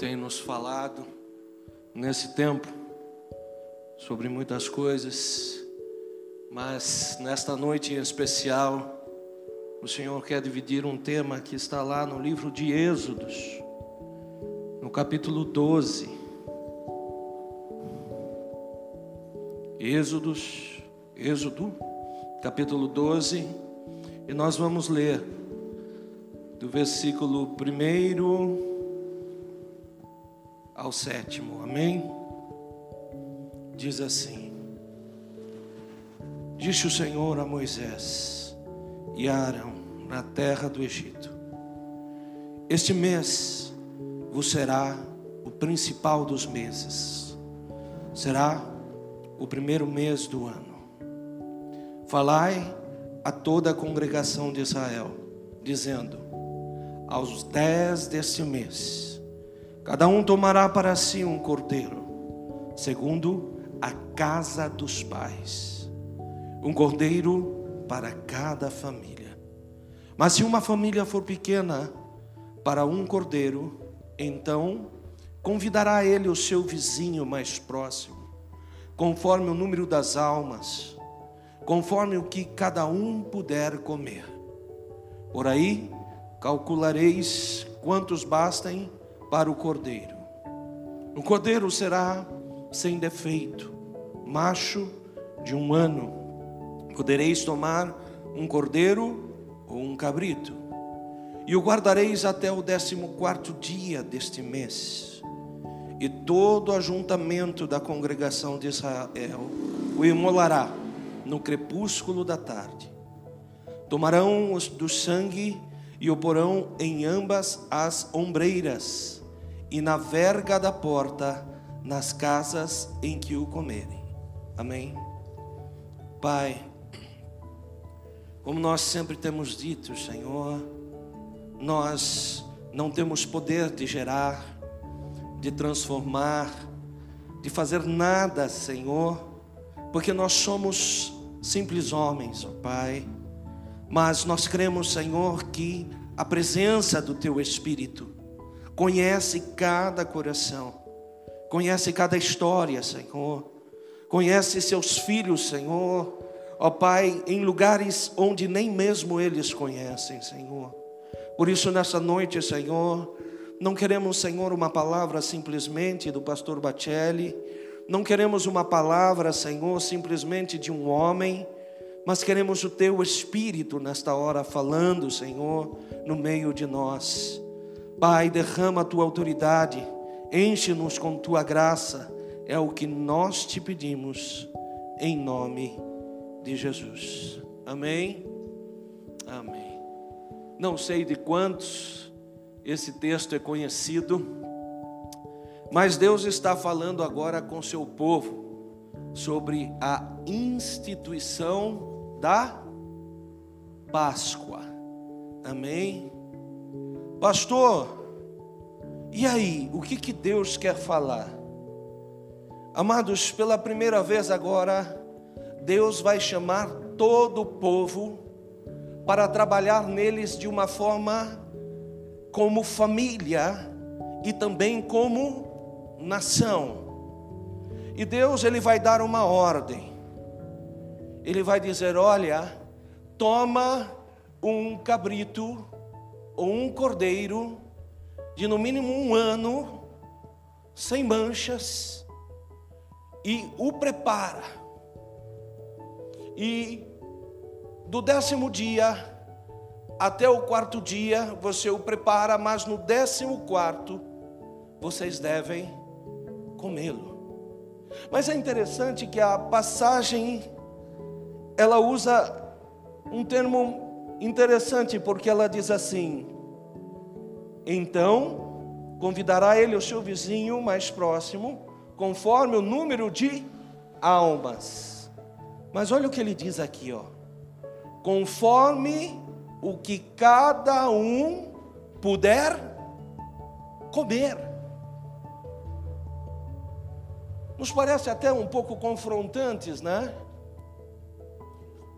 tem nos falado nesse tempo sobre muitas coisas, mas nesta noite em especial, o Senhor quer dividir um tema que está lá no livro de Êxodos, no capítulo 12. Êxodos, Êxodo, capítulo 12, e nós vamos ler do versículo 1 ao sétimo, amém? Diz assim: Disse o Senhor a Moisés e a Arão na terra do Egito: Este mês vos será o principal dos meses, será o primeiro mês do ano. Falai a toda a congregação de Israel, dizendo: Aos dez deste mês, Cada um tomará para si um cordeiro, segundo a casa dos pais. Um cordeiro para cada família. Mas se uma família for pequena, para um cordeiro, então convidará ele o seu vizinho mais próximo, conforme o número das almas, conforme o que cada um puder comer. Por aí calculareis quantos bastem para o cordeiro. O cordeiro será sem defeito, macho de um ano. Podereis tomar um cordeiro ou um cabrito, e o guardareis até o décimo quarto dia deste mês. E todo o ajuntamento da congregação de Israel o imolará no crepúsculo da tarde. Tomarão do sangue e o porão em ambas as ombreiras e na verga da porta, nas casas em que o comerem. Amém? Pai, como nós sempre temos dito, Senhor, nós não temos poder de gerar, de transformar, de fazer nada, Senhor, porque nós somos simples homens, ó Pai. Mas nós cremos, Senhor, que a presença do Teu Espírito conhece cada coração, conhece cada história, Senhor, conhece seus filhos, Senhor, ó Pai, em lugares onde nem mesmo eles conhecem, Senhor. Por isso, nessa noite, Senhor, não queremos, Senhor, uma palavra simplesmente do pastor Bacelli, não queremos uma palavra, Senhor, simplesmente de um homem, mas queremos o Teu Espírito nesta hora falando, Senhor, no meio de nós. Pai, derrama a tua autoridade, enche-nos com tua graça, é o que nós te pedimos, em nome de Jesus. Amém? Amém. Não sei de quantos esse texto é conhecido, mas Deus está falando agora com seu povo sobre a instituição da Páscoa. Amém? Pastor, e aí, o que, que Deus quer falar? Amados, pela primeira vez agora, Deus vai chamar todo o povo para trabalhar neles de uma forma como família e também como nação. E Deus ele vai dar uma ordem. Ele vai dizer: "Olha, toma um cabrito ou um cordeiro de no mínimo um ano, sem manchas, e o prepara. E do décimo dia até o quarto dia você o prepara, mas no décimo quarto vocês devem comê-lo. Mas é interessante que a passagem ela usa um termo interessante porque ela diz assim: então convidará ele o seu vizinho mais próximo, conforme o número de almas. Mas olha o que ele diz aqui, ó. Conforme o que cada um puder comer. Nos parece até um pouco confrontantes, né?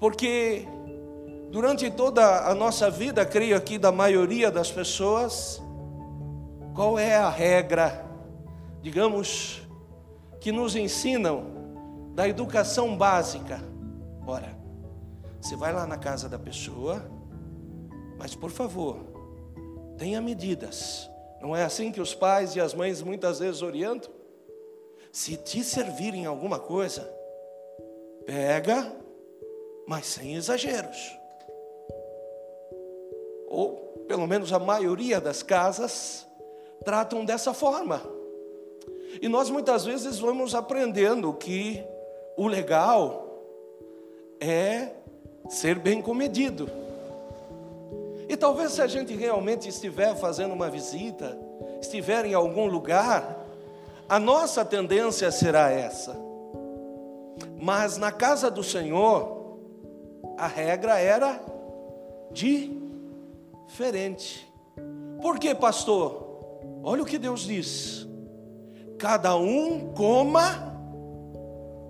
Porque Durante toda a nossa vida, creio aqui da maioria das pessoas, qual é a regra, digamos, que nos ensinam da educação básica? Ora, você vai lá na casa da pessoa, mas por favor, tenha medidas. Não é assim que os pais e as mães muitas vezes orientam? Se te servirem alguma coisa, pega, mas sem exageros. Ou, pelo menos a maioria das casas, tratam dessa forma. E nós muitas vezes vamos aprendendo que o legal é ser bem comedido. E talvez se a gente realmente estiver fazendo uma visita, estiver em algum lugar, a nossa tendência será essa. Mas na casa do Senhor, a regra era diferente. Por que, pastor? Olha o que Deus diz: cada um coma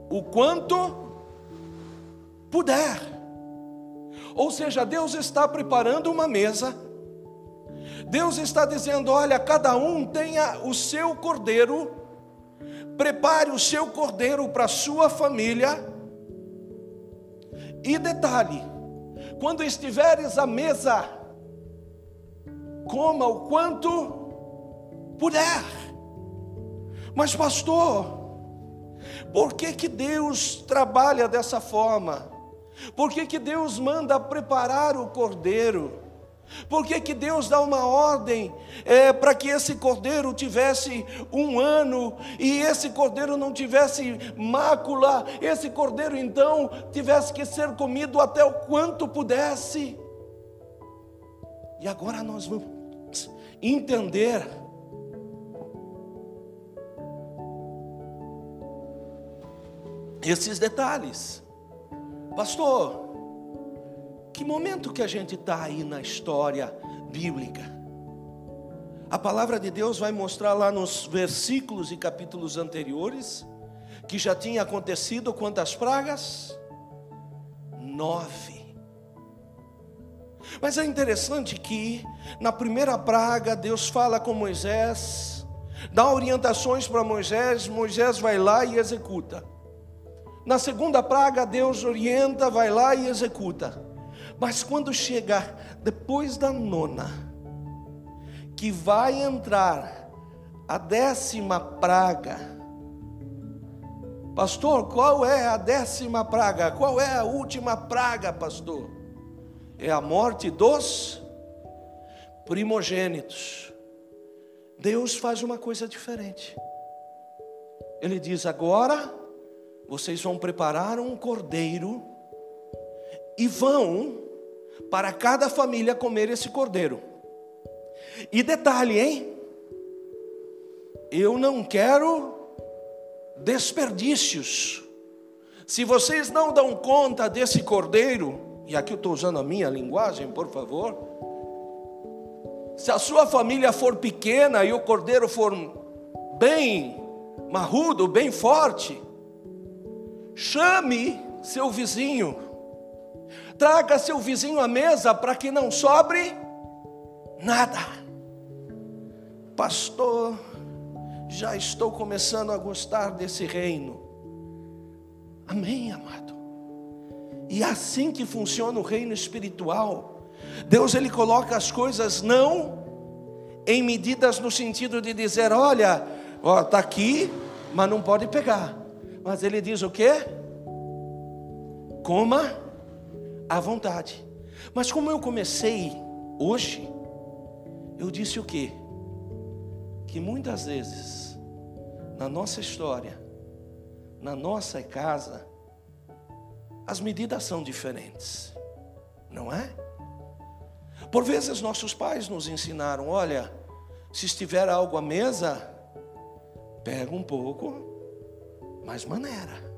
o quanto puder. Ou seja, Deus está preparando uma mesa. Deus está dizendo: olha, cada um tenha o seu cordeiro, prepare o seu cordeiro para a sua família. E detalhe: quando estiveres à mesa, coma o quanto puder. Mas, pastor, por que, que Deus trabalha dessa forma? Por que, que Deus manda preparar o cordeiro? Por que, que Deus dá uma ordem é, para que esse cordeiro tivesse um ano e esse cordeiro não tivesse mácula, esse cordeiro então tivesse que ser comido até o quanto pudesse? E agora nós vamos entender esses detalhes. Pastor, que momento que a gente está aí na história bíblica? A palavra de Deus vai mostrar lá nos versículos e capítulos anteriores que já tinha acontecido quantas pragas? Nove. Mas é interessante que na primeira praga Deus fala com Moisés, dá orientações para Moisés, Moisés vai lá e executa. Na segunda praga, Deus orienta, vai lá e executa. Mas quando chegar depois da nona, que vai entrar a décima praga, pastor, qual é a décima praga? Qual é a última praga, pastor? É a morte dos primogênitos. Deus faz uma coisa diferente. Ele diz: agora vocês vão preparar um cordeiro e vão para cada família comer esse cordeiro. E detalhe, hein? Eu não quero desperdícios. Se vocês não dão conta desse cordeiro, e aqui eu estou usando a minha linguagem, por favor. Se a sua família for pequena e o cordeiro for bem marrudo, bem forte, Chame seu vizinho, traga seu vizinho à mesa para que não sobre nada. Pastor, já estou começando a gostar desse reino. Amém, amado. E é assim que funciona o reino espiritual. Deus ele coloca as coisas não em medidas no sentido de dizer, olha, ó, tá aqui, mas não pode pegar. Mas ele diz o quê? Coma à vontade. Mas como eu comecei hoje, eu disse o quê? Que muitas vezes, na nossa história, na nossa casa, as medidas são diferentes, não é? Por vezes nossos pais nos ensinaram: olha, se estiver algo à mesa, pega um pouco mas maneira.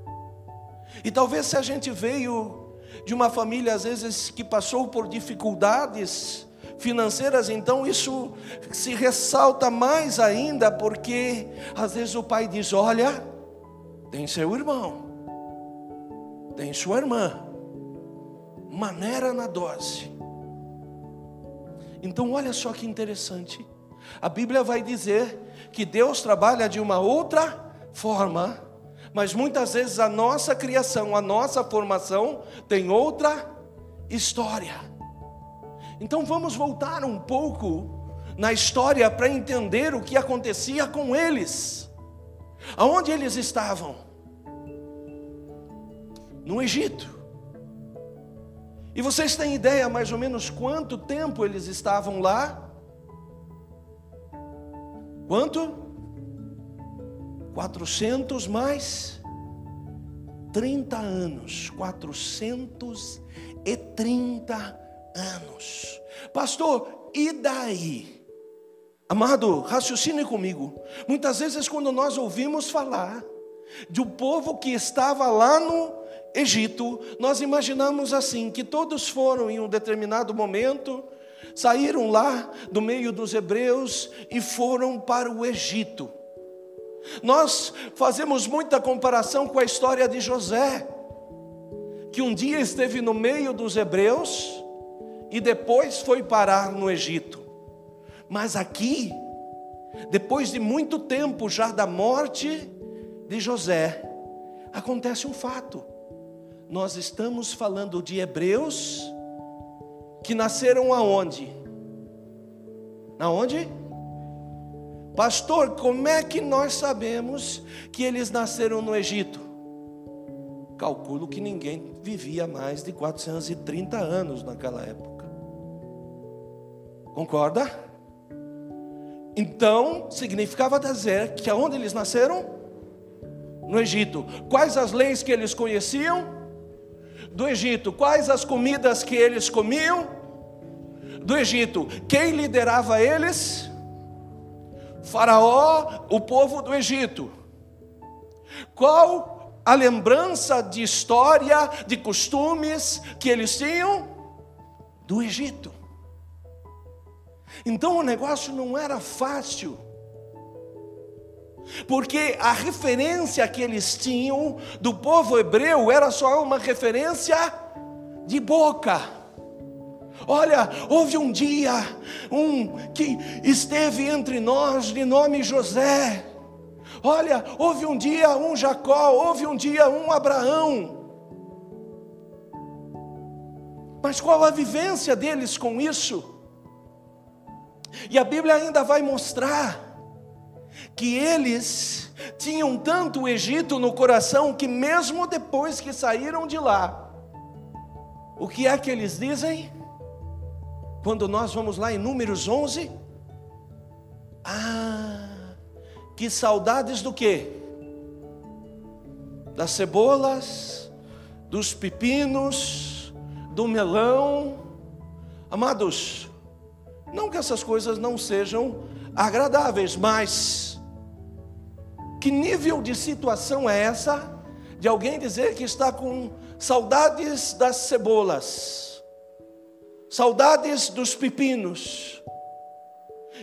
E talvez se a gente veio de uma família, às vezes, que passou por dificuldades financeiras, então isso se ressalta mais ainda, porque às vezes o pai diz: Olha, tem seu irmão, tem sua irmã, maneira na dose. Então, olha só que interessante. A Bíblia vai dizer que Deus trabalha de uma outra forma, mas muitas vezes a nossa criação, a nossa formação tem outra história. Então vamos voltar um pouco na história para entender o que acontecia com eles. Aonde eles estavam? No Egito. E vocês têm ideia mais ou menos quanto tempo eles estavam lá? Quanto? 400 mais 30 anos. 430 anos. Pastor, e daí? Amado, raciocine comigo. Muitas vezes, quando nós ouvimos falar de um povo que estava lá no Egito, nós imaginamos assim: que todos foram em um determinado momento, saíram lá do meio dos hebreus e foram para o Egito. Nós fazemos muita comparação com a história de José, que um dia esteve no meio dos hebreus e depois foi parar no Egito. Mas aqui, depois de muito tempo já da morte de José, acontece um fato. Nós estamos falando de hebreus que nasceram aonde? Na onde? Pastor, como é que nós sabemos que eles nasceram no Egito? Calculo que ninguém vivia mais de 430 anos naquela época. Concorda? Então, significava dizer que aonde eles nasceram? No Egito. Quais as leis que eles conheciam? Do Egito. Quais as comidas que eles comiam? Do Egito. Quem liderava eles? Faraó, o povo do Egito. Qual a lembrança de história, de costumes que eles tinham? Do Egito. Então o negócio não era fácil. Porque a referência que eles tinham do povo hebreu era só uma referência de boca. Olha, houve um dia um que esteve entre nós de nome José. Olha, houve um dia um Jacó, houve um dia um Abraão. Mas qual a vivência deles com isso? E a Bíblia ainda vai mostrar que eles tinham tanto o Egito no coração que mesmo depois que saíram de lá, o que é que eles dizem? Quando nós vamos lá em Números 11, ah, que saudades do quê? Das cebolas, dos pepinos, do melão. Amados, não que essas coisas não sejam agradáveis, mas que nível de situação é essa de alguém dizer que está com saudades das cebolas? saudades dos pepinos.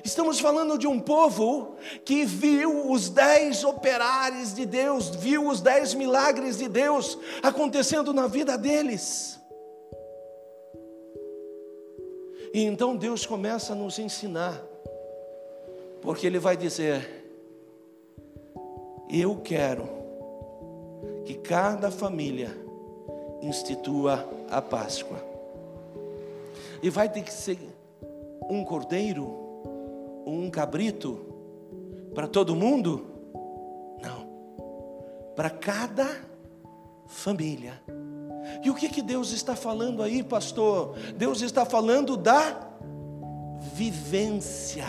Estamos falando de um povo que viu os dez operários de Deus, viu os dez milagres de Deus acontecendo na vida deles. E então Deus começa a nos ensinar, porque Ele vai dizer: Eu quero que cada família institua a Páscoa. E vai ter que ser um cordeiro, um cabrito para todo mundo? Não. Para cada família. E o que que Deus está falando aí, pastor? Deus está falando da vivência.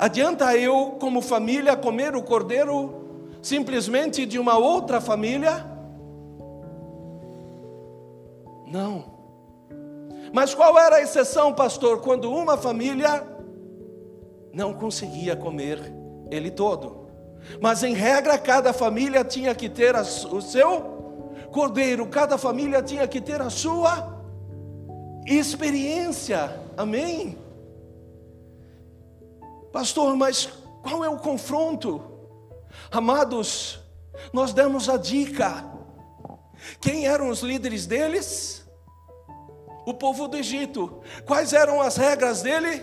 Adianta eu, como família, comer o cordeiro simplesmente de uma outra família? Não. Mas qual era a exceção, pastor, quando uma família não conseguia comer ele todo? Mas em regra, cada família tinha que ter o seu cordeiro, cada família tinha que ter a sua experiência. Amém? Pastor, mas qual é o confronto? Amados, nós demos a dica. Quem eram os líderes deles? o povo do Egito. Quais eram as regras dele?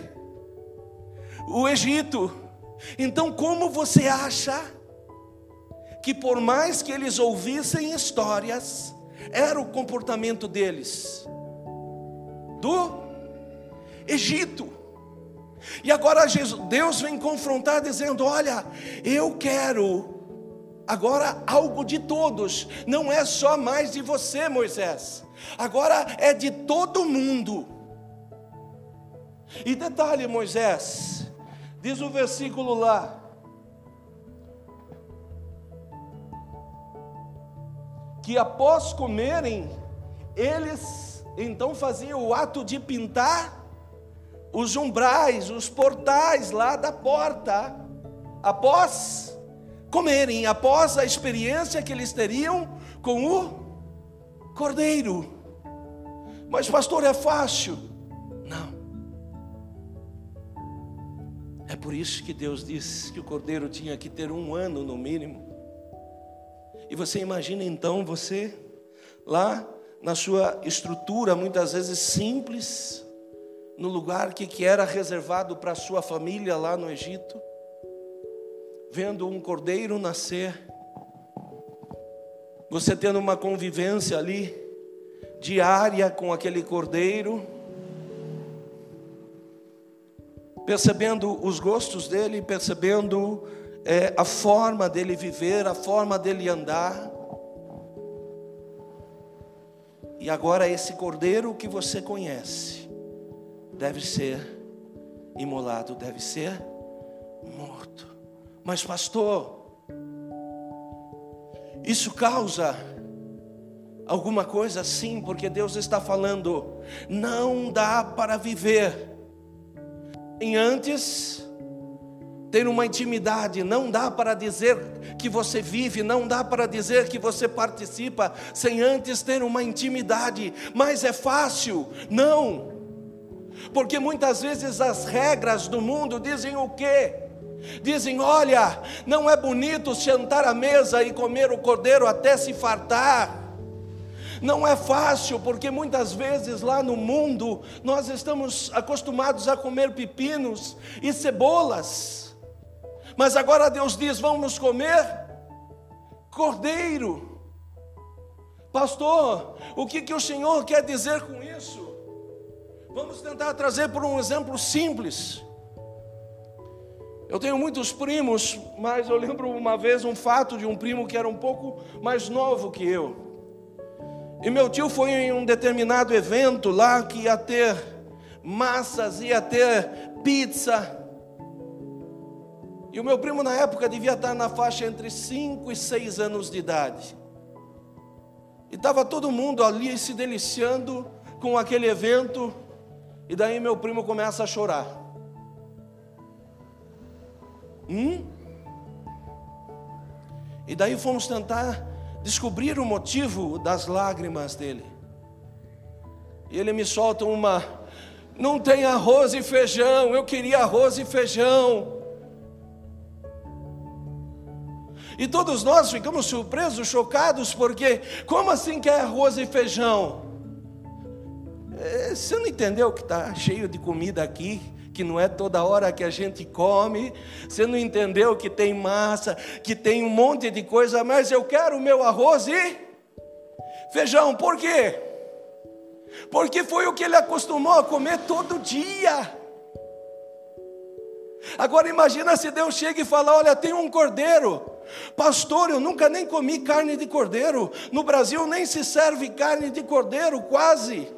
O Egito. Então, como você acha que, por mais que eles ouvissem histórias, era o comportamento deles? Do Egito. E agora Deus vem confrontar, dizendo: Olha, eu quero agora algo de todos, não é só mais de você, Moisés, agora é de todo mundo. E detalhe, Moisés, diz o versículo lá, que após comerem, eles então faziam o ato de pintar os umbrais, os portais lá da porta, após comerem, após a experiência que eles teriam com o cordeiro. Mas, pastor, é fácil? Não. É por isso que Deus disse que o cordeiro tinha que ter um ano no mínimo. E você imagina então você lá na sua estrutura, muitas vezes simples, no lugar que, que era reservado para sua família lá no Egito, vendo um cordeiro nascer, você tendo uma convivência ali diária com aquele cordeiro, percebendo os gostos dele, percebendo é, a forma dele viver, a forma dele andar. E agora esse cordeiro que você conhece, deve ser imolado, deve ser morto. Mas, pastor, isso causa alguma coisa sim, porque Deus está falando, não dá para viver em antes ter uma intimidade, não dá para dizer que você vive, não dá para dizer que você participa sem antes ter uma intimidade, mas é fácil, não. Porque muitas vezes as regras do mundo dizem o quê? Dizem: olha, não é bonito sentar à mesa e comer o cordeiro até se fartar. Não é fácil, porque muitas vezes lá no mundo nós estamos acostumados a comer pepinos e cebolas. Mas agora Deus diz: vamos comer cordeiro. Pastor, o que, que o Senhor quer dizer com isso? Vamos tentar trazer por um exemplo simples. Eu tenho muitos primos, mas eu lembro uma vez um fato de um primo que era um pouco mais novo que eu. E meu tio foi em um determinado evento lá que ia ter massas, ia ter pizza. E o meu primo na época devia estar na faixa entre 5 e 6 anos de idade. E estava todo mundo ali se deliciando com aquele evento. E daí meu primo começa a chorar. Hum? E daí fomos tentar descobrir o motivo das lágrimas dele. E ele me solta uma: não tem arroz e feijão, eu queria arroz e feijão. E todos nós ficamos surpresos, chocados, porque como assim quer arroz e feijão? É, você não entendeu que está cheio de comida aqui? Que não é toda hora que a gente come. Você não entendeu que tem massa, que tem um monte de coisa, mas eu quero o meu arroz e feijão. Por quê? Porque foi o que ele acostumou a comer todo dia. Agora imagina se Deus chega e fala: Olha, tem um cordeiro. Pastor, eu nunca nem comi carne de cordeiro. No Brasil nem se serve carne de cordeiro, quase.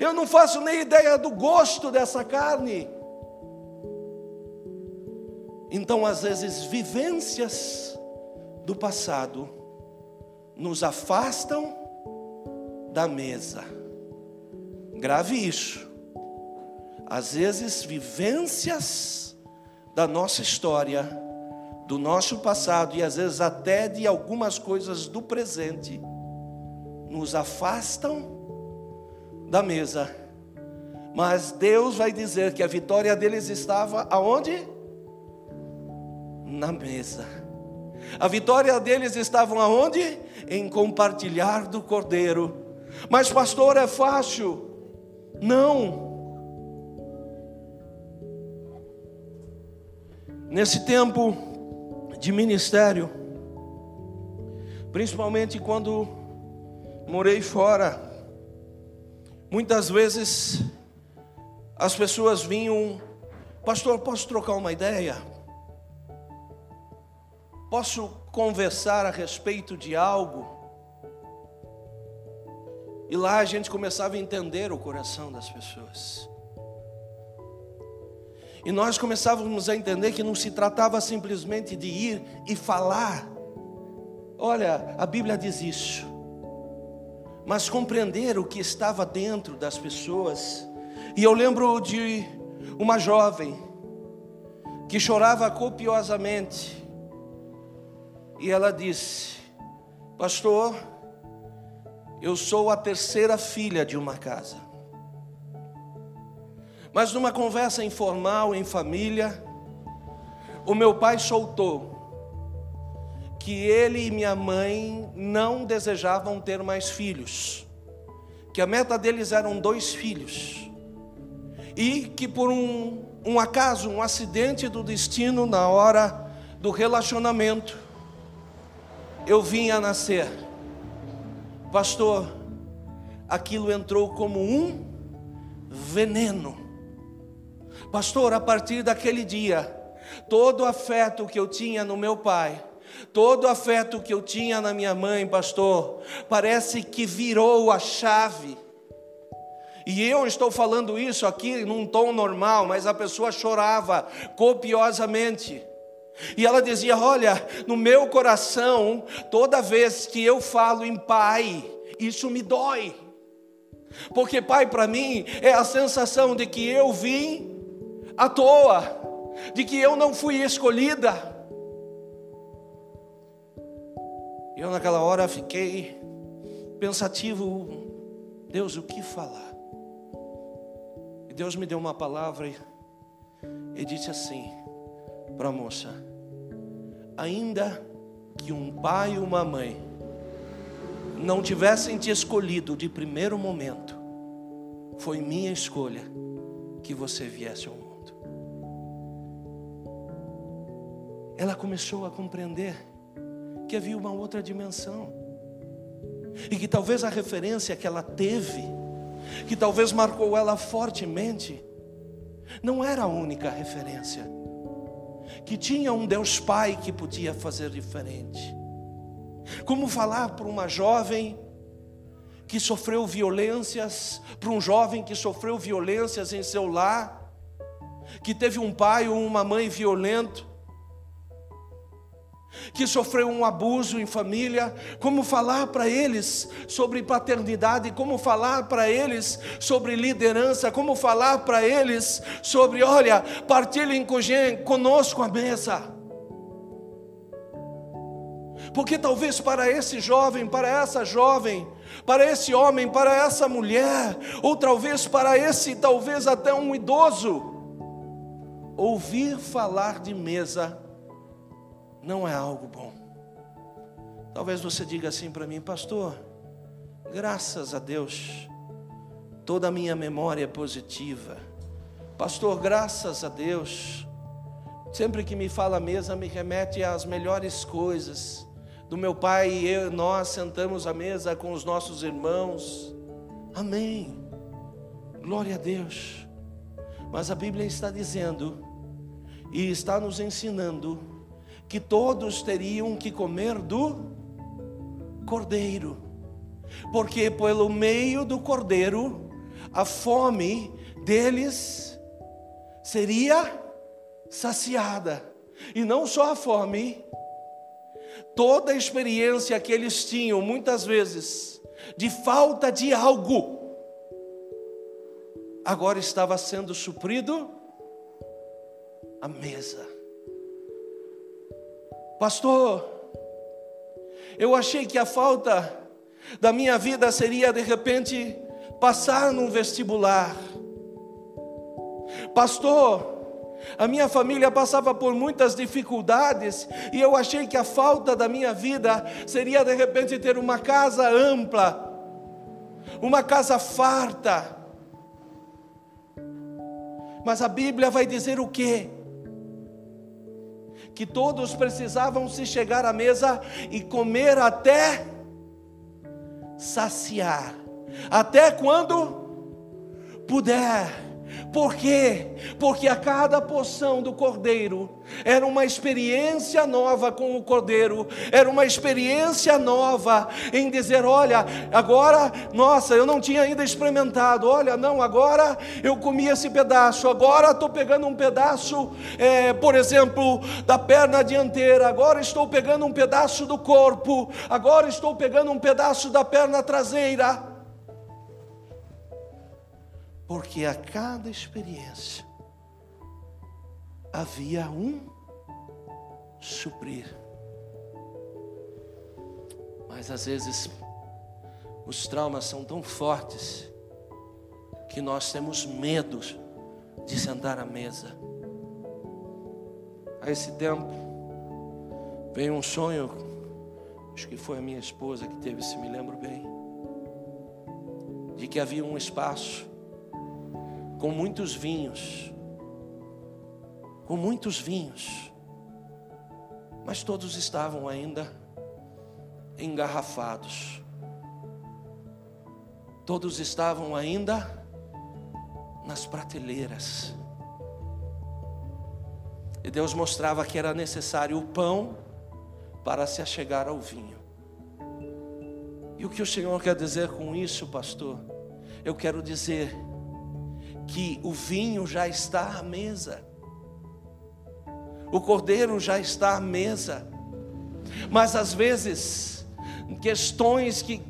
Eu não faço nem ideia do gosto dessa carne. Então, às vezes, vivências do passado nos afastam da mesa. Grave isso. Às vezes, vivências da nossa história, do nosso passado e às vezes até de algumas coisas do presente, nos afastam da mesa. Mas Deus vai dizer que a vitória deles estava aonde? Na mesa. A vitória deles estava aonde? Em compartilhar do cordeiro. Mas pastor, é fácil. Não. Nesse tempo de ministério, principalmente quando morei fora, muitas vezes as pessoas vinham, pastor, posso trocar uma ideia? Posso conversar a respeito de algo? E lá a gente começava a entender o coração das pessoas. E nós começávamos a entender que não se tratava simplesmente de ir e falar. Olha, a Bíblia diz isso. Mas compreender o que estava dentro das pessoas. E eu lembro de uma jovem que chorava copiosamente. E ela disse: Pastor, eu sou a terceira filha de uma casa. Mas numa conversa informal em família, o meu pai soltou que ele e minha mãe não desejavam ter mais filhos, que a meta deles eram dois filhos, e que por um, um acaso, um acidente do destino na hora do relacionamento, eu vim a nascer. Pastor, aquilo entrou como um veneno Pastor, a partir daquele dia, todo o afeto que eu tinha no meu pai, todo afeto que eu tinha na minha mãe, pastor, parece que virou a chave. E eu estou falando isso aqui num tom normal, mas a pessoa chorava copiosamente. E ela dizia: Olha, no meu coração, toda vez que eu falo em pai, isso me dói. Porque pai para mim é a sensação de que eu vim à toa, de que eu não fui escolhida. Eu naquela hora fiquei pensativo, Deus, o que falar? E Deus me deu uma palavra e, disse assim para a moça: ainda que um pai e uma mãe não tivessem te escolhido de primeiro momento, foi minha escolha que você viesse ao mundo. ela começou a compreender que havia uma outra dimensão. E que talvez a referência que ela teve, que talvez marcou ela fortemente, não era a única referência. Que tinha um Deus Pai que podia fazer diferente. Como falar para uma jovem que sofreu violências, para um jovem que sofreu violências em seu lar, que teve um pai ou uma mãe violento, que sofreu um abuso em família, como falar para eles sobre paternidade, como falar para eles sobre liderança, como falar para eles sobre, olha, partilhem conosco a mesa. Porque talvez para esse jovem, para essa jovem, para esse homem, para essa mulher, ou talvez para esse, talvez até um idoso, ouvir falar de mesa não é algo bom. Talvez você diga assim para mim, pastor, graças a Deus, toda a minha memória é positiva. Pastor, graças a Deus, sempre que me fala mesa, me remete às melhores coisas. Do meu pai e eu, nós sentamos à mesa com os nossos irmãos. Amém. Glória a Deus. Mas a Bíblia está dizendo e está nos ensinando que todos teriam que comer do cordeiro, porque pelo meio do cordeiro a fome deles seria saciada, e não só a fome, toda a experiência que eles tinham, muitas vezes, de falta de algo, agora estava sendo suprido a mesa. Pastor, eu achei que a falta da minha vida seria de repente passar num vestibular. Pastor, a minha família passava por muitas dificuldades e eu achei que a falta da minha vida seria de repente ter uma casa ampla, uma casa farta. Mas a Bíblia vai dizer o quê? Que todos precisavam se chegar à mesa e comer até saciar, até quando puder. Por quê? Porque a cada porção do cordeiro era uma experiência nova com o cordeiro, era uma experiência nova em dizer: olha, agora, nossa, eu não tinha ainda experimentado, olha, não, agora eu comi esse pedaço, agora estou pegando um pedaço, é, por exemplo, da perna dianteira, agora estou pegando um pedaço do corpo, agora estou pegando um pedaço da perna traseira porque a cada experiência havia um suprir. Mas às vezes os traumas são tão fortes que nós temos medo de sentar à mesa. A esse tempo veio um sonho, acho que foi a minha esposa que teve, se me lembro bem, de que havia um espaço com muitos vinhos, com muitos vinhos, mas todos estavam ainda engarrafados, todos estavam ainda nas prateleiras. E Deus mostrava que era necessário o pão para se achegar ao vinho. E o que o Senhor quer dizer com isso, pastor? Eu quero dizer que o vinho já está à mesa, o cordeiro já está à mesa, mas às vezes, questões que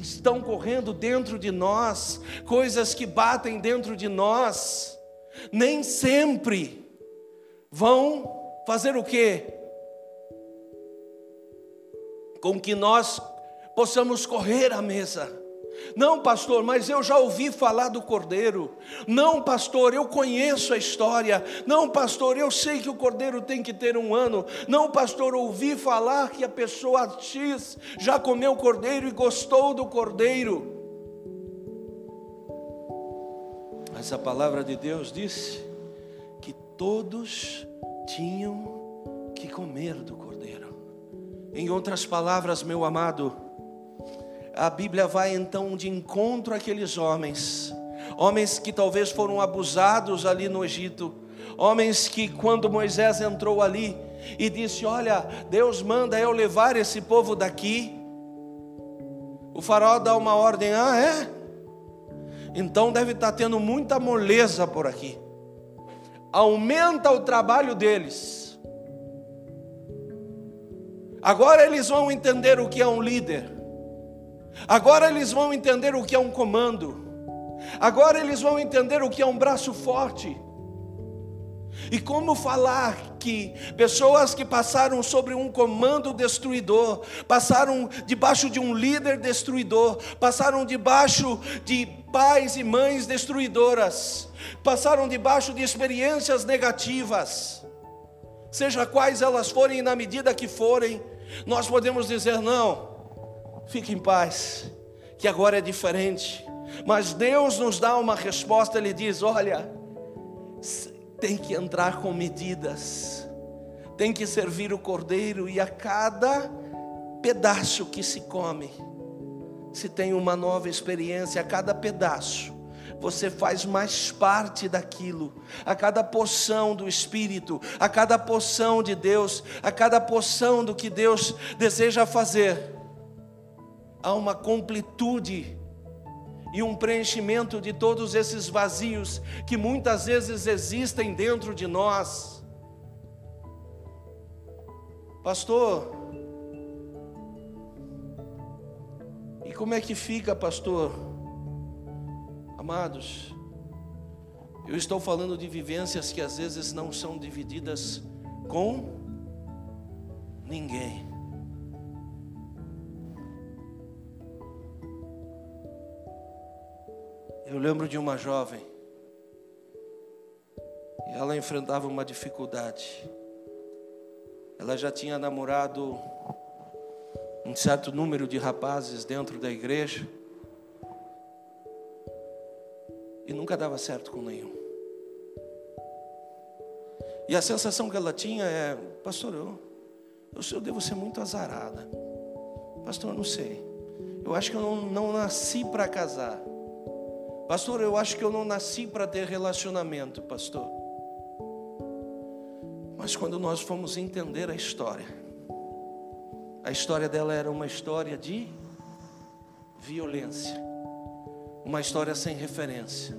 estão correndo dentro de nós, coisas que batem dentro de nós, nem sempre vão fazer o quê? Com que nós possamos correr à mesa. Não, pastor, mas eu já ouvi falar do cordeiro. Não, pastor, eu conheço a história. Não, pastor, eu sei que o cordeiro tem que ter um ano. Não, pastor, ouvi falar que a pessoa X já comeu cordeiro e gostou do cordeiro. Mas a palavra de Deus disse que todos tinham que comer do cordeiro. Em outras palavras, meu amado, a Bíblia vai então de encontro àqueles homens, homens que talvez foram abusados ali no Egito, homens que quando Moisés entrou ali e disse: Olha, Deus manda eu levar esse povo daqui. O faraó dá uma ordem: Ah, é? Então deve estar tendo muita moleza por aqui. Aumenta o trabalho deles. Agora eles vão entender o que é um líder. Agora eles vão entender o que é um comando. Agora eles vão entender o que é um braço forte. E como falar que pessoas que passaram sobre um comando destruidor, passaram debaixo de um líder destruidor, passaram debaixo de pais e mães destruidoras, passaram debaixo de experiências negativas, seja quais elas forem na medida que forem, nós podemos dizer: não, Fique em paz, que agora é diferente. Mas Deus nos dá uma resposta, Ele diz: olha, tem que entrar com medidas, tem que servir o cordeiro, e a cada pedaço que se come, se tem uma nova experiência, a cada pedaço, você faz mais parte daquilo, a cada porção do Espírito, a cada porção de Deus, a cada porção do que Deus deseja fazer há uma completude e um preenchimento de todos esses vazios que muitas vezes existem dentro de nós. Pastor, e como é que fica, pastor? Amados, eu estou falando de vivências que às vezes não são divididas com ninguém. Eu lembro de uma jovem, e ela enfrentava uma dificuldade. Ela já tinha namorado um certo número de rapazes dentro da igreja, e nunca dava certo com nenhum. E a sensação que ela tinha é: Pastor, eu, eu devo ser muito azarada. Pastor, eu não sei. Eu acho que eu não, não nasci para casar. Pastor, eu acho que eu não nasci para ter relacionamento, pastor. Mas quando nós fomos entender a história, a história dela era uma história de violência, uma história sem referência,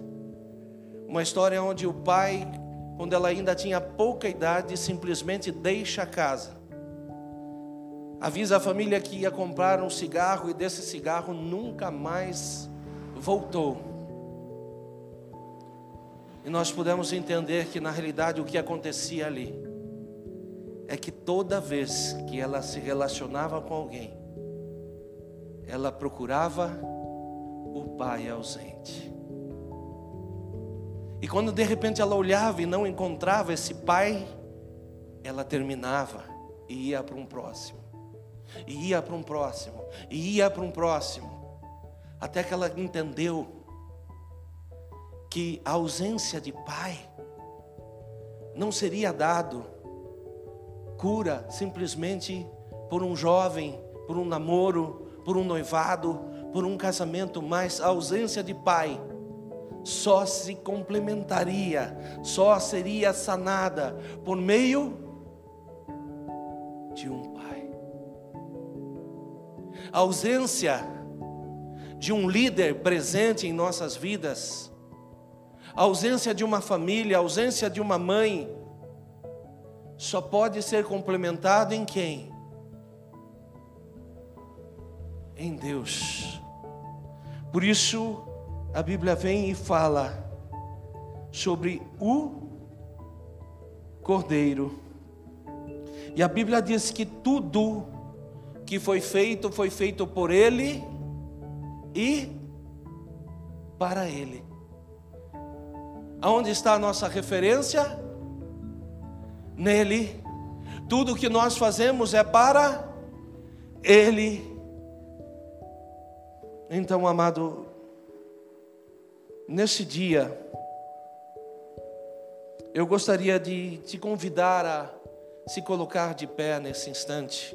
uma história onde o pai, quando ela ainda tinha pouca idade, simplesmente deixa a casa avisa a família que ia comprar um cigarro e desse cigarro nunca mais voltou. E nós pudemos entender que na realidade o que acontecia ali é que toda vez que ela se relacionava com alguém, ela procurava o pai ausente. E quando de repente ela olhava e não encontrava esse pai, ela terminava e ia para um próximo e ia para um próximo, e ia para um próximo, até que ela entendeu que a ausência de pai não seria dado cura simplesmente por um jovem, por um namoro, por um noivado, por um casamento, mas a ausência de pai só se complementaria, só seria sanada por meio de um a ausência de um líder presente em nossas vidas, a ausência de uma família, a ausência de uma mãe, só pode ser complementado em quem? Em Deus. Por isso, a Bíblia vem e fala sobre o Cordeiro. E a Bíblia diz que tudo que foi feito, foi feito por Ele e para Ele. Aonde está a nossa referência? Nele. Tudo que nós fazemos é para Ele. Então, amado, nesse dia, eu gostaria de te convidar a se colocar de pé nesse instante.